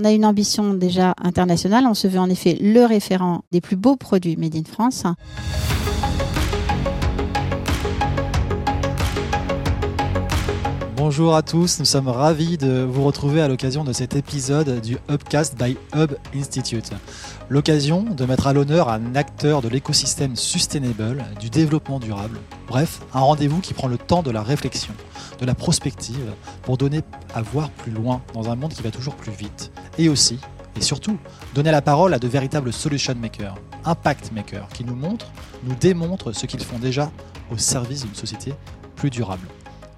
On a une ambition déjà internationale. On se veut en effet le référent des plus beaux produits made in France. Bonjour à tous, nous sommes ravis de vous retrouver à l'occasion de cet épisode du Hubcast by Hub Institute. L'occasion de mettre à l'honneur un acteur de l'écosystème sustainable, du développement durable. Bref, un rendez-vous qui prend le temps de la réflexion, de la prospective, pour donner à voir plus loin dans un monde qui va toujours plus vite. Et aussi, et surtout, donner la parole à de véritables solution makers, impact makers, qui nous montrent, nous démontrent ce qu'ils font déjà au service d'une société plus durable.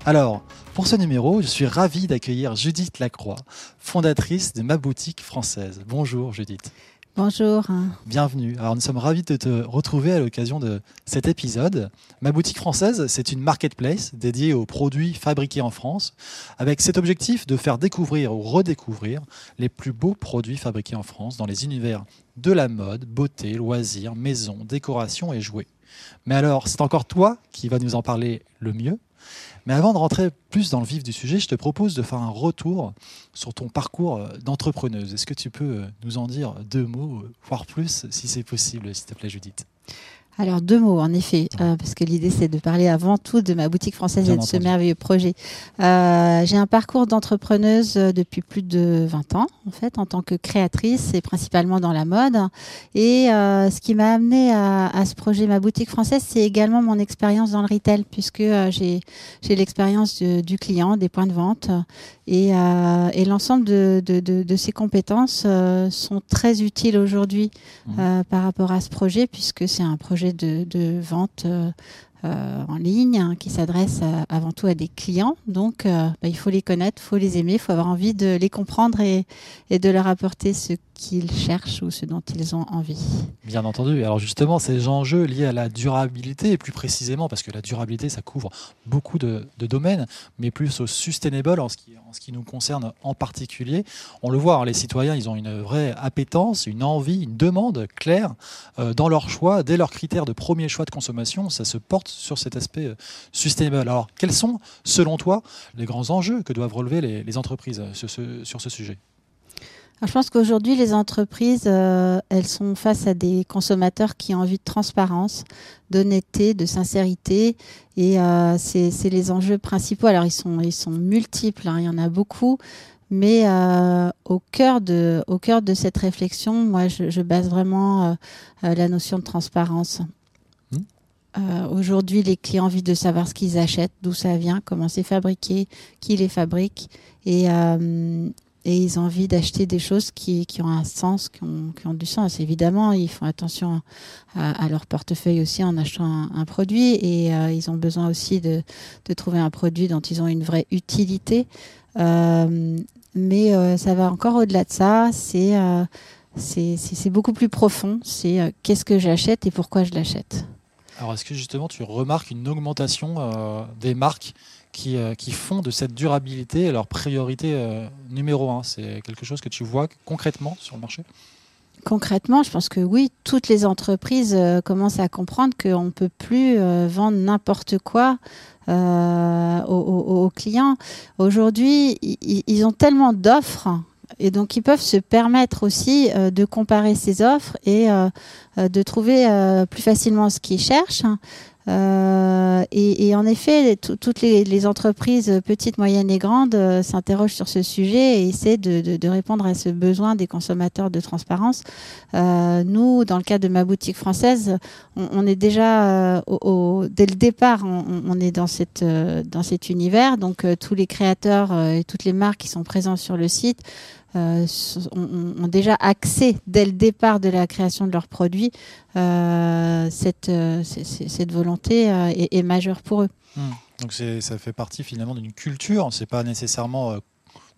Alors, pour ce numéro, je suis ravi d'accueillir Judith Lacroix, fondatrice de ma boutique française. Bonjour Judith. Bonjour. Bienvenue. Alors nous sommes ravis de te retrouver à l'occasion de cet épisode. Ma boutique française, c'est une marketplace dédiée aux produits fabriqués en France, avec cet objectif de faire découvrir ou redécouvrir les plus beaux produits fabriqués en France dans les univers de la mode, beauté, loisirs, maison, décoration et jouets. Mais alors, c'est encore toi qui vas nous en parler le mieux? Mais avant de rentrer plus dans le vif du sujet, je te propose de faire un retour sur ton parcours euh, d'entrepreneuse. Est-ce que tu peux euh, nous en dire deux mots, euh, voire plus, si c'est possible, s'il te plaît, Judith? Alors deux mots en effet, euh, parce que l'idée c'est de parler avant tout de ma boutique française et de ce merveilleux projet. Euh, j'ai un parcours d'entrepreneuse euh, depuis plus de 20 ans en fait, en tant que créatrice et principalement dans la mode. Et ce qui m'a amené à, à, ce projet ma boutique française, c'est également mon expérience dans le retail, puisque j'ai j'ai l'expérience du client, des points de vente et, euh, et l'ensemble de, de, de, de, ces compétences euh, sont très utiles aujourd'hui mmh. euh, par rapport à ce projet, puisque c'est un projet de, de vente euh, en ligne hein, qui s'adresse avant tout à des clients. Donc, euh, bah, il faut les connaître, il faut les aimer, il faut avoir envie de les comprendre et, et de leur apporter ce qu'ils cherchent ou ce dont ils ont envie. Bien entendu. Alors justement, ces enjeux liés à la durabilité, et plus précisément, parce que la durabilité, ça couvre beaucoup de, domaines, mais plus au sustainable en ce, qui, nous concerne en particulier. On le voit, hein, les citoyens, ils ont une vraie appétence, une envie, une demande claire euh, dans leur choix, dès leurs critères de premier choix de consommation, ça se porte sur cet aspect euh, sustainable. Alors, quels sont, selon toi, les grands enjeux que doivent relever les, entreprises euh, sur ce sujet? Je pense qu'aujourd'hui, les entreprises, euh, elles sont face à des consommateurs qui ont envie de transparence, d'honnêteté, de sincérité. Et euh, c'est les enjeux principaux. Alors, ils sont, ils sont multiples, hein, il y en a beaucoup. Mais euh, au, cœur de, au cœur de cette réflexion, moi, je, je base vraiment la notion de transparence. Euh, Aujourd'hui, les clients ont envie de savoir ce qu'ils achètent, d'où ça vient, comment c'est fabriqué, qui les fabrique. Et, euh, et ils ont envie d'acheter des choses qui, qui, ont un sens, qui ont, qui ont, du sens. Évidemment, ils font attention à, leur portefeuille aussi en achetant un, produit et euh, ils ont besoin aussi de, de, trouver un produit dont ils ont une vraie utilité. Euh, mais euh, ça va encore au-delà de ça. C'est c'est beaucoup plus profond. C'est qu'est-ce que j'achète et pourquoi je l'achète. Alors, est-ce que justement tu remarques une augmentation des marques qui, euh, qui, font de cette durabilité leur priorité euh, numéro un C'est quelque chose que tu vois concrètement sur le marché? Concrètement, je pense que oui, toutes les entreprises euh, commencent à comprendre qu'on ne peut plus vendre n'importe quoi aux, clients. Aujourd'hui, ils ont tellement d'offres et donc ils peuvent se permettre aussi de comparer ces offres et de trouver plus facilement ce qu'ils cherchent. Euh, et, et, en effet, toutes les, les, entreprises petites, moyennes et grandes euh, s'interrogent sur ce sujet et essaient de, de, de, répondre à ce besoin des consommateurs de transparence. Euh, nous, dans le cas de ma boutique française, on, on est déjà au, au, dès le départ, on, on, est dans cette dans cet univers. Donc tous les créateurs et toutes les marques qui sont présents sur le site euh, ont, ont, déjà accès dès le départ de la création de leurs produits. Euh, cette, euh, cette volonté est, est, majeure pour eux. Mmh. Donc ça fait partie finalement d'une culture, c'est pas nécessairement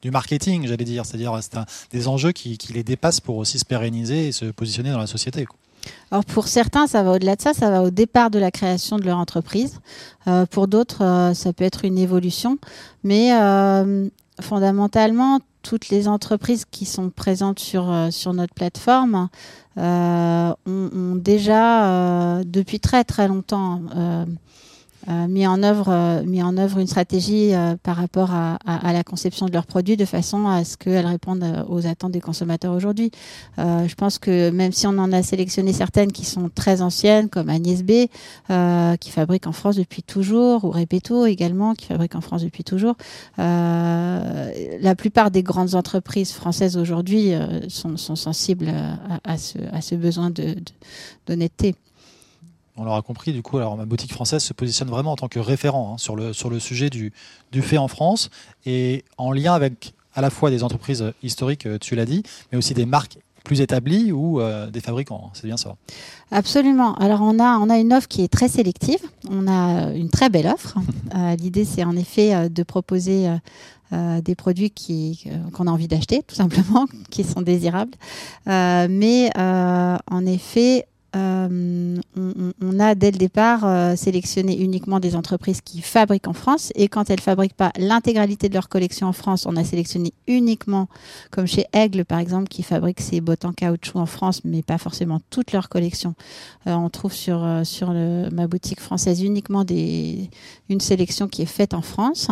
du marketing, j'allais dire, c'est-à-dire c'est des enjeux qui, qui, les dépassent pour aussi se pérenniser et se positionner dans la société. Quoi. Alors pour certains, ça va au-delà de ça, ça va au départ de la création de leur entreprise. Euh, pour d'autres, euh, ça peut être une évolution, mais euh, fondamentalement, toutes les entreprises qui sont présentes sur, euh, notre plateforme euh, ont, ont, déjà, euh, depuis très très longtemps, mis en œuvre mis en œuvre une stratégie par rapport à, la conception de leurs produits de façon à ce qu'elles répondent aux attentes des consommateurs aujourd'hui. je pense que même si on en a sélectionné certaines qui sont très anciennes, comme Agnès B, qui fabrique en France depuis toujours, ou Repetto également, qui fabrique en France depuis toujours, la plupart des grandes entreprises françaises aujourd'hui sont, sensibles à, ce, besoin d'honnêteté. On l'aura compris, du coup, alors ma boutique française se positionne vraiment en tant que référent hein, sur, le, sur le sujet du, du fait en France et en lien avec à la fois des entreprises historiques, euh, tu l'as dit, mais aussi des marques plus établies ou euh, des fabricants. Hein, c'est bien ça. Absolument. Alors on a on a une offre qui est très sélective. On a une très belle offre. Euh, l'idée c'est en effet de proposer des produits qui qu'on a envie d'acheter tout simplement, qui sont désirables. mais en effet euh, on, a dès le départ euh, sélectionné uniquement des entreprises qui fabriquent en France et quand elles fabriquent pas l'intégralité de leur collection en France, on a sélectionné uniquement, comme chez Aigle par exemple, qui fabrique ses bottes en caoutchouc en France, mais pas forcément toute leur collection. Euh, on trouve sur sur ma boutique française uniquement une sélection qui est faite en France.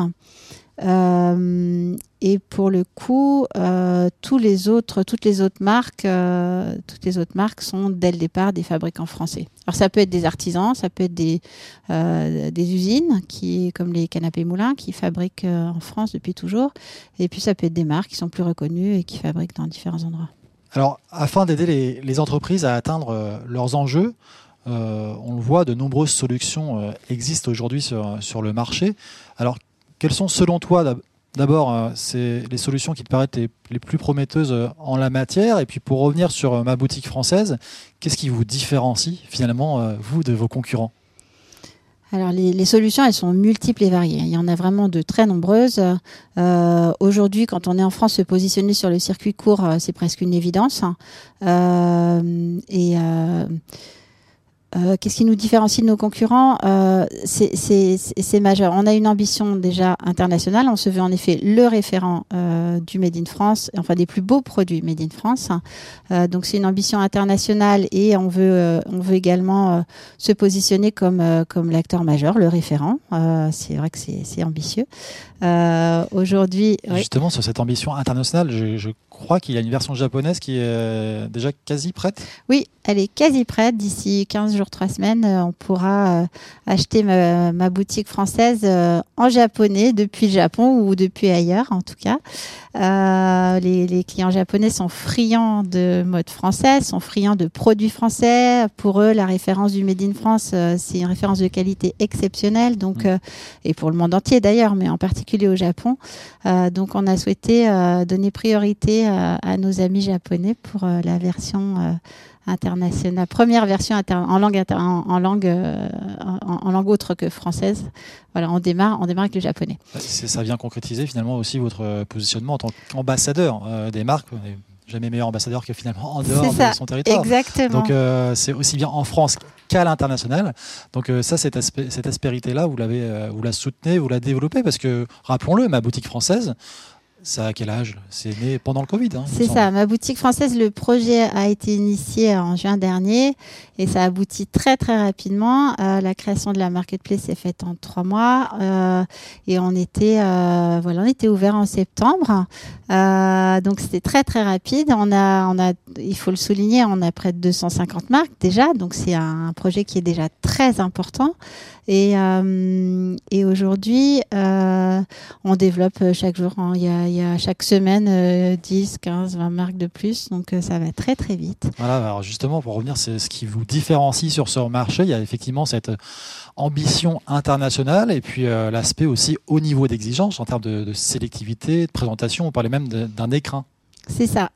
Euh, et pour le coup, euh, les autres, toutes les autres marques, euh, toutes les autres marques sont dès le départ des fabricants français. Alors ça peut être des artisans, ça peut être des, des usines qui, comme les canapés moulins, qui fabriquent en France depuis toujours. Et puis ça peut être des marques qui sont plus reconnues et qui fabriquent dans différents endroits. Alors, afin d'aider les, les, entreprises à atteindre leurs enjeux, on le voit, de nombreuses solutions existent aujourd'hui sur, sur le marché. Alors, quelles sont selon toi D'abord, euh, les solutions qui te paraissent les, plus prometteuses euh, en la matière? Et puis pour revenir sur euh, ma boutique française, qu'est-ce qui vous différencie finalement, vous, de vos concurrents? Alors les, solutions, elles sont multiples et variées. Il y en a vraiment de très nombreuses. Aujourd'hui, quand on est en France, se positionner sur le circuit court, c'est presque une évidence. et qu'est-ce qui nous différencie de nos concurrents euh, C'est majeur. On a une ambition déjà internationale. On se veut en effet le référent euh, du Made in France, enfin des plus beaux produits Made in France. Euh, donc c'est une ambition internationale et on veut, euh, on veut également euh, se positionner comme, comme l'acteur majeur, le référent. c'est vrai que c'est ambitieux. Aujourd'hui, justement sur cette ambition internationale, je, je crois qu'il y a une version japonaise qui est déjà quasi prête. Oui, elle est quasi prête. D'ici 15 jours, 3 semaines, euh, on pourra euh, acheter ma, boutique française euh, en japonais depuis le Japon ou depuis ailleurs en tout cas. les, clients japonais sont friands de mode français, sont friands de produits français. Pour eux, la référence du Made in France, c'est une référence de qualité exceptionnelle. Donc, mm. et pour le monde entier d'ailleurs, mais en particulier au Japon. donc, on a souhaité donner priorité à nos amis japonais pour la version internationale, première version en langue en, langue euh, en, langue autre que française. Voilà, on démarre, on démarre avec le japonais. Ça vient concrétiser finalement aussi votre positionnement en tant qu'ambassadeur euh, des marques. Jamais meilleur ambassadeur que finalement en dehors de son territoire. Exactement. Donc euh, c'est aussi bien en France qu'à l'international. Donc ça, cette, cette aspérité-là, vous l'avez, vous la soutenez, vous la développez parce que rappelons-le, ma boutique française. Ça a quel âge? C'est né pendant le Covid. Hein, c'est ça. Ma boutique française, le projet a été initié en juin dernier et ça aboutit très très rapidement. Euh, la création de la marketplace s'est faite en trois mois euh, et on était euh, voilà, on était ouvert en septembre. Euh, donc c'était très très rapide. On a on a, il faut le souligner, on a près de 250 marques déjà. Donc c'est un projet qui est déjà très important. Et, et aujourd'hui, on développe chaque jour. Hein. Il, y a, chaque semaine 10, 15, 20 marques de plus. Donc euh, ça va très très vite. Voilà, alors justement, pour revenir, c'est ce qui vous différencie sur ce marché. Il y a effectivement cette ambition internationale et puis l'aspect aussi haut niveau d'exigence en termes de, de, sélectivité, de présentation. On parlait même d'un écrin. C'est ça.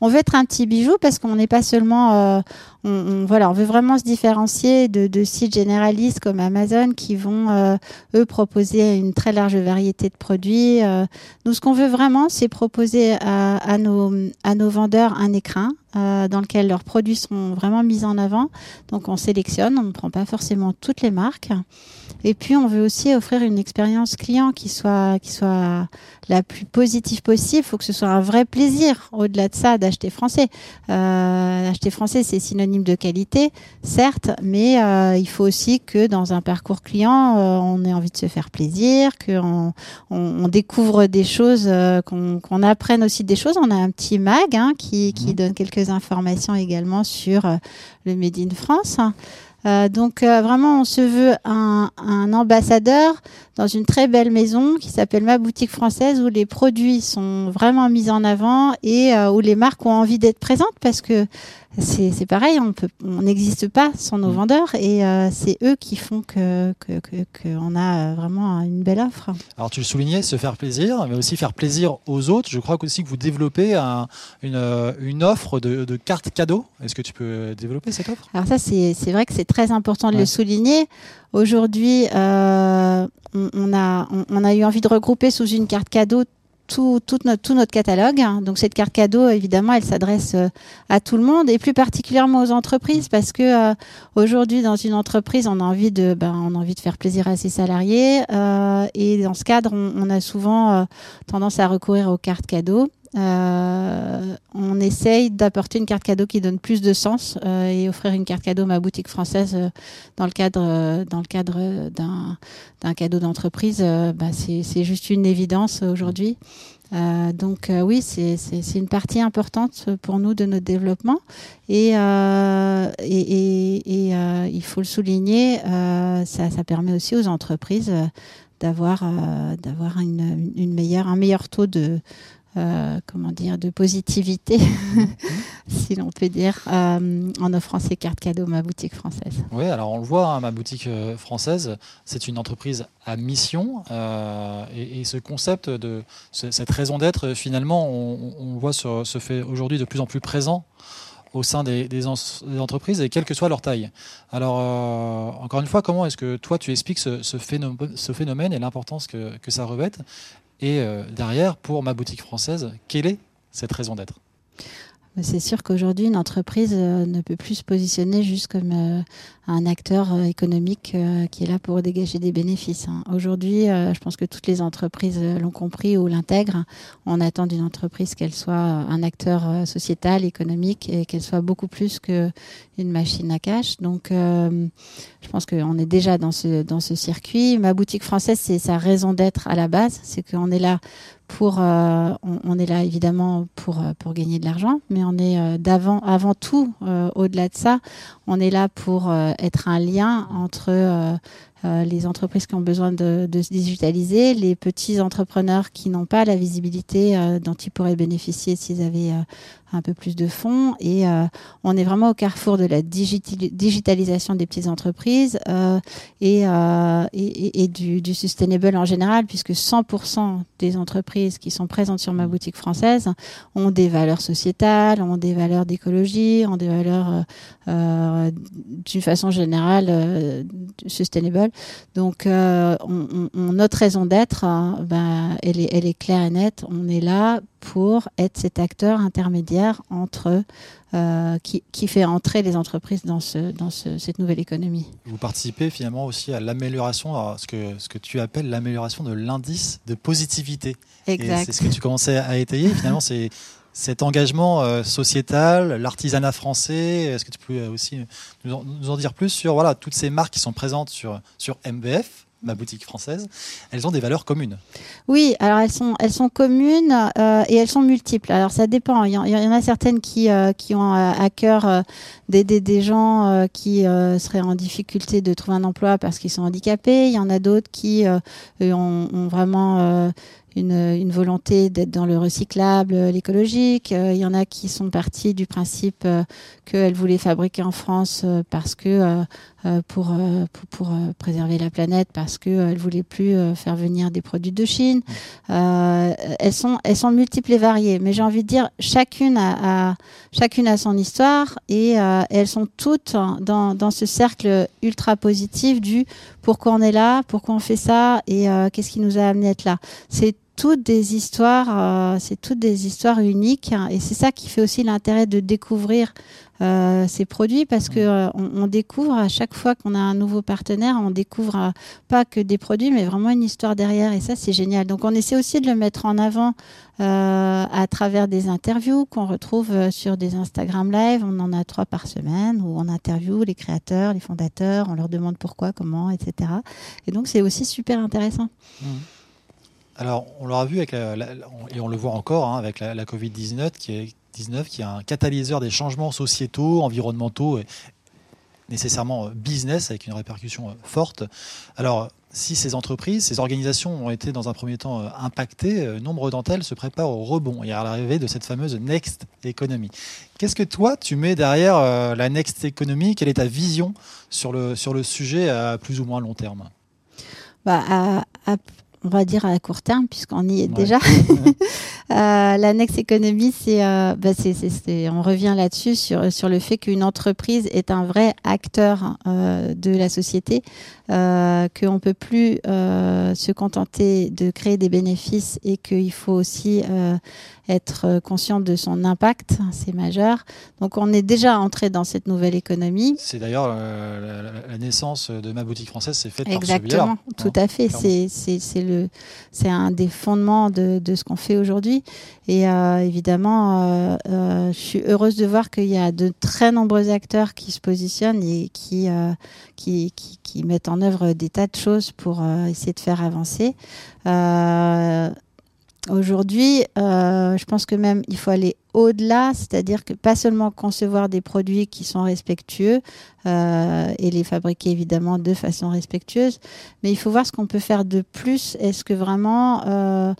On veut être un petit bijou parce qu'on n'est pas seulement, euh, on, voilà, on veut vraiment se différencier de, de sites généralistes comme Amazon qui vont euh, eux proposer une très large variété de produits. Euh, nous, ce qu'on veut vraiment, c'est proposer à, à, nos à nos vendeurs un écrin dans lequel leurs produits sont vraiment mis en avant. Donc, on sélectionne, on ne prend pas forcément toutes les marques. Et puis, on veut aussi offrir une expérience client qui soit, qui soit la plus positive possible. Il faut que ce soit un vrai plaisir, au-delà de ça, d'acheter français. Euh, acheter français, c'est synonyme de qualité, certes, mais euh, il faut aussi que dans un parcours client, euh, on ait envie de se faire plaisir, qu'on on, on découvre des choses, euh, qu'on qu'on apprenne aussi des choses. On a un petit mag hein, qui, qui Mhm. donne quelques informations également sur euh, le Made in France. Euh, donc euh, vraiment, on se veut un, un ambassadeur dans une très belle maison qui s'appelle Ma Boutique Française où les produits sont vraiment mis en avant et euh, où les marques ont envie d'être présentes parce que c'est pareil, on n'existe pas sans nos Mm. vendeurs et c'est eux qui font que que que- qu'on a vraiment une belle offre. Alors tu le soulignais, se faire plaisir, mais aussi faire plaisir aux autres. Je crois aussi que vous développez un- une, une offre de, de cartes cadeaux. Est-ce que tu peux développer cette offre? Alors ça, c'est c'est vrai que c'est très important de Ouais. le souligner. Aujourd'hui, euh, on, on a, on, on a eu envie de regrouper sous une carte cadeau tout, tout, notre, tout notre catalogue. Donc cette carte cadeau, évidemment, elle s'adresse euh, à tout le monde et plus particulièrement aux entreprises parce que euh, aujourd'hui, dans une entreprise, on a envie de, ben, on a envie de faire plaisir à ses salariés et dans ce cadre, on, on a souvent tendance à recourir aux cartes cadeaux. Euh, on essaye d'apporter une carte cadeau qui donne plus de sens euh, et offrir une carte cadeau ma boutique française euh, dans le cadre euh, dans le cadre d'un cadeau d'entreprise. Euh, bah, c'est juste une évidence aujourd'hui. Euh, donc oui c'est une partie importante pour nous de notre développement. Et et, et, il faut le souligner ça ça permet aussi aux entreprises d'avoir d'avoir une, une meilleure un meilleur taux de euh, comment dire, de positivité, si l'on peut dire, euh, en offrant ces cartes cadeaux ma boutique française. Oui, alors on le voit, hein, ma boutique euh, française, c'est une entreprise à mission. euh, et, et ce concept de ce- cette raison d'être, finalement, on, on voit se, se fait aujourd'hui de plus en plus présent au sein des, des en- des entreprises et quelle que soit leur taille. Alors, euh, encore une fois, comment est-ce que toi tu expliques ce, ce phénomène, ce phénomène et l'importance que, que ça revête Et euh, derrière, pour ma boutique française, quelle est cette raison d'être? C'est sûr qu'aujourd'hui, une entreprise euh, ne peut plus se positionner juste comme euh, un acteur économique qui est là pour dégager des bénéfices. hein. Aujourd'hui, je pense que toutes les entreprises l'ont compris ou l'intègrent. On attend d'une entreprise qu'elle soit un acteur sociétal, économique et qu'elle soit beaucoup plus qu'une machine à cash. Donc, euh, je pense qu'on est déjà dans ce, dans ce circuit. Ma boutique française, c'est sa raison d'être à la base. C'est qu'on est là pour, euh, on, est là évidemment pour, euh, pour gagner de l'argent, mais on est d'avant, avant tout, au-delà de ça, on est là pour être un lien entre les entreprises qui ont besoin de, de se digitaliser, les petits entrepreneurs qui n'ont pas la visibilité dont ils pourraient bénéficier s'ils avaient un peu plus de fonds. Et euh, on est vraiment au carrefour de la digitali- digitalisation des petites entreprises euh, et, euh, du, sustainable en général, puisque 100% des entreprises qui sont présentes sur ma boutique française ont des valeurs sociétales, ont des valeurs d'écologie, ont des valeurs d'une façon générale sustainable. Donc, on, on- on- notre raison d'être, hein, ben, elle, est, elle est claire et nette. On est là pour être cet acteur intermédiaire entre euh, qui, qui fait entrer les entreprises dans, ce, dans ce- cette nouvelle économie. Vous participez finalement aussi à l'amélioration, à ce que, ce que tu appelles l'amélioration de l'indice de positivité. Exact. c'est ce que tu commençais à étayer. Finalement, c'est cet engagement euh, sociétal, l'artisanat français. Est-ce que tu peux aussi nous en, nous en dire plus sur voilà, toutes ces marques qui sont présentes sur, sur MBF, ma boutique française Elles ont des valeurs communes. Oui, alors elles sont, communes euh, et elles sont multiples. Alors ça dépend. Il y en, a certaines qui, euh, ont à, à cœur euh, d'aider des gens euh, qui euh, seraient en difficulté de trouver un emploi parce qu'ils sont handicapés. Il y en a d'autres qui euh, ont, vraiment euh, une, une volonté d'être dans le recyclable, euh, l'écologique. Euh, il y en a qui sont partis du principe euh, qu'elles voulaient fabriquer en France parce que pour, pour, pour, préserver la planète, parce qu'elles voulaient plus faire venir des produits de Chine. Elles, sont, elles sont multiples et variées, mais j'ai envie de dire, chacune a, a- chacune a son histoire et, elles sont toutes dans, dans ce cercle ultra positif du pourquoi on est là, pourquoi on fait ça et qu'est-ce qui nous a amené à être là. C'est toutes des histoires, c'est toutes des histoires uniques, et c'est ça qui fait aussi l'intérêt de découvrir euh, ces produits parce que euh, on, découvre à chaque fois qu'on a un nouveau partenaire, on découvre euh, pas que des produits, mais vraiment une histoire derrière. Et ça, c'est génial. Donc, on essaie aussi de le mettre en avant à travers des interviews qu'on retrouve sur des Instagram Live. On en a trois par semaine où on interviewe les créateurs, les fondateurs, on leur demande pourquoi, comment, etc. Et donc, c'est aussi super intéressant. Mmh. Alors, on l'aura vu et on le voit encore hein, avec la, la Covid-19 qui est, 19 qui est un catalyseur des changements sociétaux, environnementaux et nécessairement euh, business avec une répercussion euh, forte. Alors, si ces entreprises, ces organisations ont été dans un premier temps euh, impactées, nombre d'entre elles se préparent au rebond et à l'arrivée de cette fameuse Next Economy. Qu'est-ce que toi, tu mets derrière la Next Economy? Quelle est ta vision sur le, sur le sujet à plus ou moins long terme? Bah, on va dire à court terme, puisqu'on y est déjà. euh, la Next Economy, c'est, euh, bah on revient là-dessus sur, sur le fait qu'une entreprise est un vrai acteur euh, de la société, euh, qu'on ne peut plus euh, se contenter de créer des bénéfices et qu'il faut aussi euh, être conscient de son impact, c'est majeur. Donc on est déjà entré dans cette nouvelle économie. C'est d'ailleurs la, naissance de ma boutique française, c'est fait Exactement, par tout à fait. C'est, un des fondements de, de ce qu'on fait aujourd'hui. Et euh, évidemment, euh, euh, je suis heureuse de voir qu'il y a de très nombreux acteurs qui se positionnent et qui, qui, qui, qui, mettent en œuvre des tas de choses pour essayer de faire avancer. Aujourd'hui, je pense que même il faut aller au-delà, c'est-à-dire que pas seulement concevoir des produits qui sont respectueux euh, et les fabriquer évidemment de façon respectueuse, mais il faut voir ce qu'on peut faire de plus. Est-ce que vraiment euh,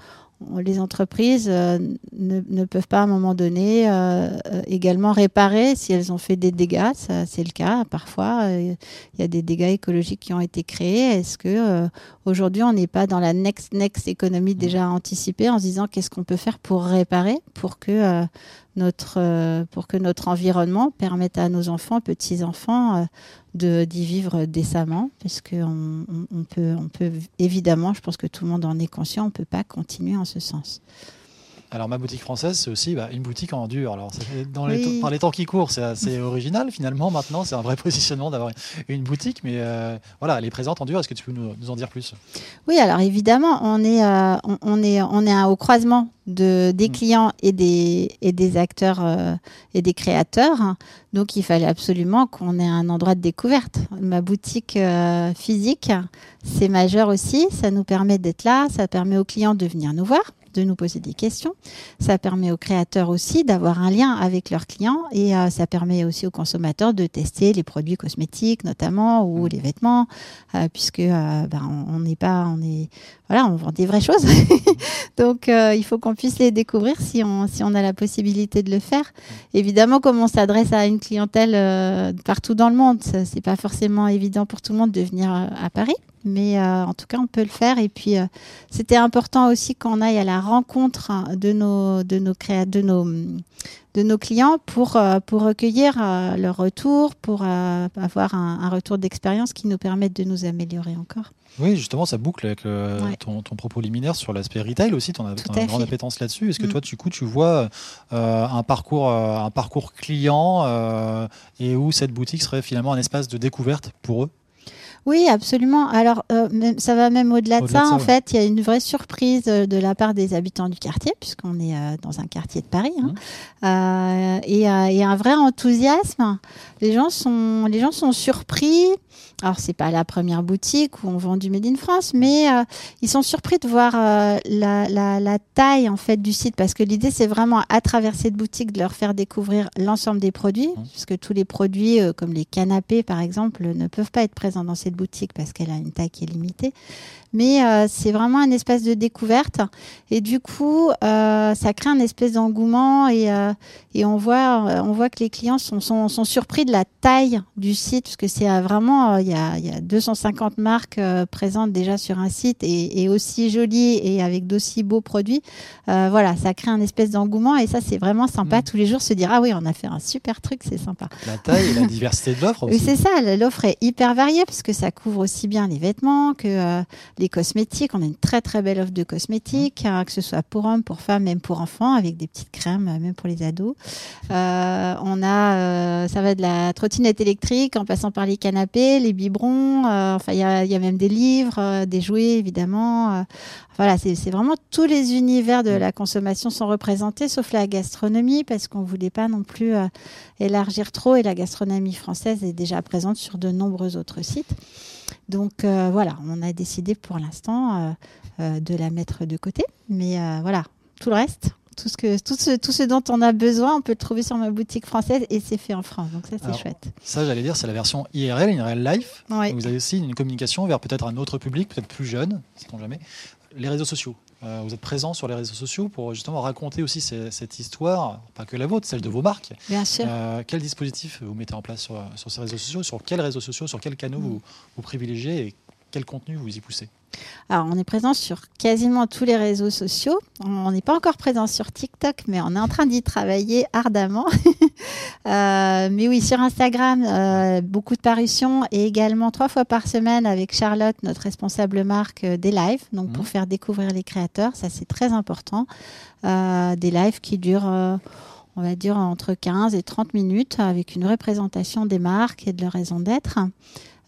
les entreprises euh, ne, peuvent pas à un moment donné euh, euh, également réparer si elles ont fait des dégâts. C'est le cas parfois. Il y a des dégâts écologiques qui ont été créés. Est-ce que aujourd'hui on n'est pas dans la next next économie déjà anticipée en se disant qu'est-ce qu'on peut faire pour réparer, pour que notre pour que notre environnement permette à nos enfants, petits enfants, de d'y vivre décemment, parce qu'on on, peut, on peut évidemment, je pense que tout le monde en est conscient, on ne peut pas continuer en ce sens. Alors ma boutique française, c'est aussi bah, une boutique en dur. Alors dans les par les temps qui courent, c'est assez original finalement. Maintenant, c'est un vrai positionnement d'avoir une boutique, mais euh, voilà, elle est présente en dur. Est-ce que tu peux nous, en dire plus? Oui, alors évidemment, on est euh, on, est on est au croisement de des mm. clients et des et des acteurs euh, et des créateurs. Donc il fallait absolument qu'on ait un endroit de découverte. Ma boutique physique, c'est majeur aussi. Ça nous permet d'être là. Ça permet aux clients de venir nous voir de nous poser des questions. Ça permet aux créateurs aussi d'avoir un lien avec leurs clients et euh, ça permet aussi aux consommateurs de tester les produits cosmétiques notamment ou mmh. les vêtements euh, puisque euh, ben, on n'est pas on est voilà on vend des vraies choses donc il faut qu'on puisse les découvrir si on si on a la possibilité de le faire. Mmh. Évidemment comme on s'adresse à une clientèle partout dans le monde, c'est pas forcément évident pour tout le monde de venir à Paris mais euh, en tout cas, on peut le faire. Et puis, euh, c'était important aussi qu'on aille à la rencontre de nos, de nos, créa de nos, de nos clients pour, euh, pour recueillir leur retour, pour avoir un, retour d'expérience qui nous permette de nous améliorer encore. Oui, justement, ça boucle avec ton, ton, propos liminaire sur l'aspect retail aussi. Tu en as, une grande appétence là-dessus. Est-ce que mm. toi, du coup, tu vois un, parcours, un parcours client et où cette boutique serait finalement un espace de découverte pour eux? Oui, absolument. Alors, euh, ça va même au-delà de, ça. en fait, il y a une vraie surprise euh, de la part des habitants du quartier, puisqu'on est euh, dans un quartier de Paris, hein. mmh. et, et, un vrai enthousiasme. Les gens sont, les gens sont surpris. Alors, c'est pas la première boutique où on vend du Made in France, mais ils sont surpris de voir la, la, la, taille en fait du site, parce que l'idée, c'est vraiment à travers cette boutique de leur faire découvrir l'ensemble des produits, mmh. puisque tous les produits, comme les canapés par exemple, ne peuvent pas être présents dans cette boutique parce qu'elle a une taille qui est limitée. Mais euh, c'est vraiment un espace de découverte. Et du coup, euh, ça crée un espèce d'engouement et, euh, et on, voit, on voit que les clients sont, sont, sont, surpris de la taille du site parce que c'est vraiment, il y a, y a 250 marques présentes déjà sur un site et, et aussi jolies et avec d'aussi beaux produits. Voilà, ça crée un espèce d'engouement et ça, c'est vraiment sympa. Mm. Tous les jours, se dire, ah oui, on a fait un super truc, c'est sympa. La taille et la diversité de l'offre Oui, aussi. c'est ça, l'offre est hyper variée parce que ça couvre aussi bien les vêtements que les cosmétiques. On a une très très belle offre de cosmétiques, hein, que ce soit pour hommes, pour femmes, même pour enfants, avec des petites crèmes, euh, même pour les ados. Euh, on a, euh, ça va de la trottinette électrique en passant par les canapés, les biberons. enfin, il y a, y a même des livres, des jouets évidemment. voilà, c'est vraiment tous les univers de la consommation sont représentés, sauf la gastronomie, parce qu'on voulait pas non plus élargir trop et la gastronomie française est déjà présente sur de nombreux autres sites. Donc euh, voilà, on a décidé pour l'instant euh, euh, de la mettre de côté, mais voilà, tout le reste, tout ce, que, tout, ce, tout ce dont on a besoin, on peut le trouver sur ma boutique française et c'est fait en France, donc ça c'est chouette. Ça, j'allais dire, c'est la version IRL, IRL Life. Ouais. Vous avez aussi une communication vers peut-être un autre public, peut-être plus jeune, sait-on jamais. Les réseaux sociaux. Euh, vous êtes présent sur les réseaux sociaux pour justement raconter aussi ces- cette histoire, pas que la vôtre, celle de vos marques. Bien sûr. Euh, quel dispositif vous mettez en place sur, sur ces réseaux sociaux Sur quels réseaux sociaux Sur quels canaux vous, vous privilégiez et quel contenu vous y poussez Alors, on est présent sur quasiment tous les réseaux sociaux. On n'est pas encore présent sur TikTok, mais on est en train d'y travailler ardemment. Euh, mais oui, sur Instagram, euh, beaucoup de parutions et également trois fois par semaine avec Charlotte, notre responsable marque, euh, des lives, donc pour faire découvrir les créateurs. Ça, c'est très important. Des lives qui durent. on va dire entre 15 et 30 minutes avec une représentation des marques et de leur raison d'être.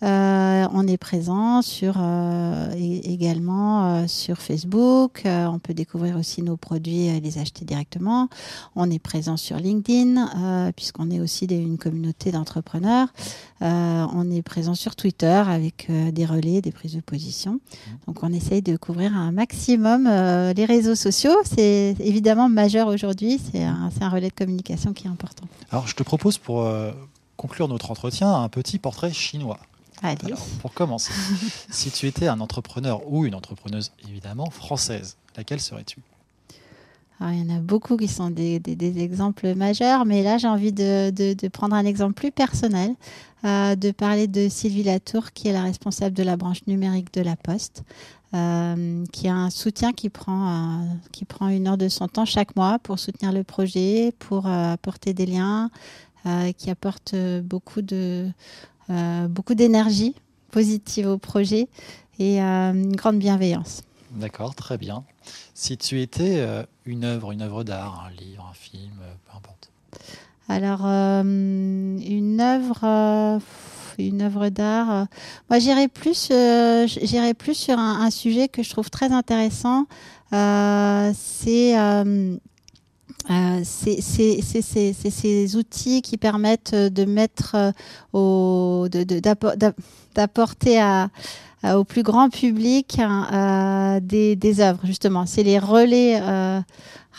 Euh, on est présent sur euh, également euh, sur Facebook. On peut découvrir aussi nos produits et les acheter directement. On est présent sur LinkedIn puisqu'on est aussi des- une communauté d'entrepreneurs. On est présent sur Twitter avec des relais, des prises de position. Donc on essaye de couvrir un maximum les réseaux sociaux. C'est évidemment majeur aujourd'hui. C'est un, relais de communication qui est important. Alors, je te propose pour conclure notre entretien un petit portrait chinois. Allez. Alors, pour commencer, si tu étais un entrepreneur ou une entrepreneuse évidemment française, laquelle serais-tu? Alors, il y en a beaucoup qui sont des, des- des exemples majeurs, mais là j'ai envie de, de- de prendre un exemple plus personnel, euh, de parler de Sylvie Latour, qui est la responsable de la branche numérique de la Poste, euh, qui a un soutien qui prend, euh, qui prend une heure de son temps chaque mois pour soutenir le projet, pour apporter des liens, qui apporte beaucoup de beaucoup d'énergie positive au projet et euh, une grande bienveillance. D'accord, très bien. Si tu étais euh, une œuvre, une œuvre d'art, un livre, un film, euh, peu importe. Alors, euh, une œuvre, euh, une œuvre d'art. euh, moi, j'irais plus, euh, plus sur un, un sujet que je trouve très intéressant. Euh, c'est euh, euh, c'est ces outils qui permettent de mettre euh, au, d'apporter à, au plus grand public hein, euh, des, œuvres, justement. C'est les relais. euh,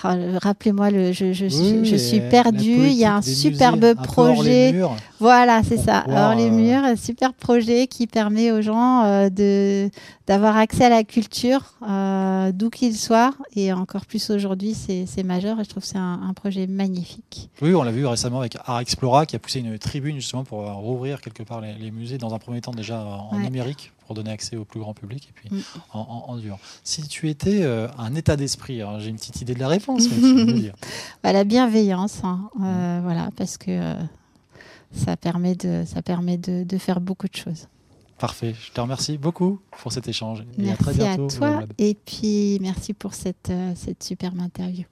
Rappelez-moi, le, je, je, suis- Oui, je et suis la perdue. Il y a un superbe musées, un peu hors les projet. murs. Voilà, c'est ça. Alors les murs, un super projet qui permet aux gens euh, de d'avoir accès à la culture, euh, d'où qu'ils soient, et encore plus aujourd'hui, c'est majeur. Et je trouve que c'est un, un projet magnifique. Oui, on l'a vu récemment avec Art Explora qui a poussé une tribune justement pour euh, rouvrir quelque part les, les musées dans un premier temps déjà en Ouais. numérique pour donner accès au plus grand public et puis Mm. en, en- en dur. Si tu étais euh, un état d'esprit, alors j'ai une petite idée de la réponse, dire. Bah, la bienveillance, hein, euh, voilà, parce que euh, ça permet de ça permet de, de faire beaucoup de choses. Parfait, je te remercie beaucoup pour cet échange et à très Merci à bientôt. toi Web Lab. et puis merci pour cette euh, cette superbe interview.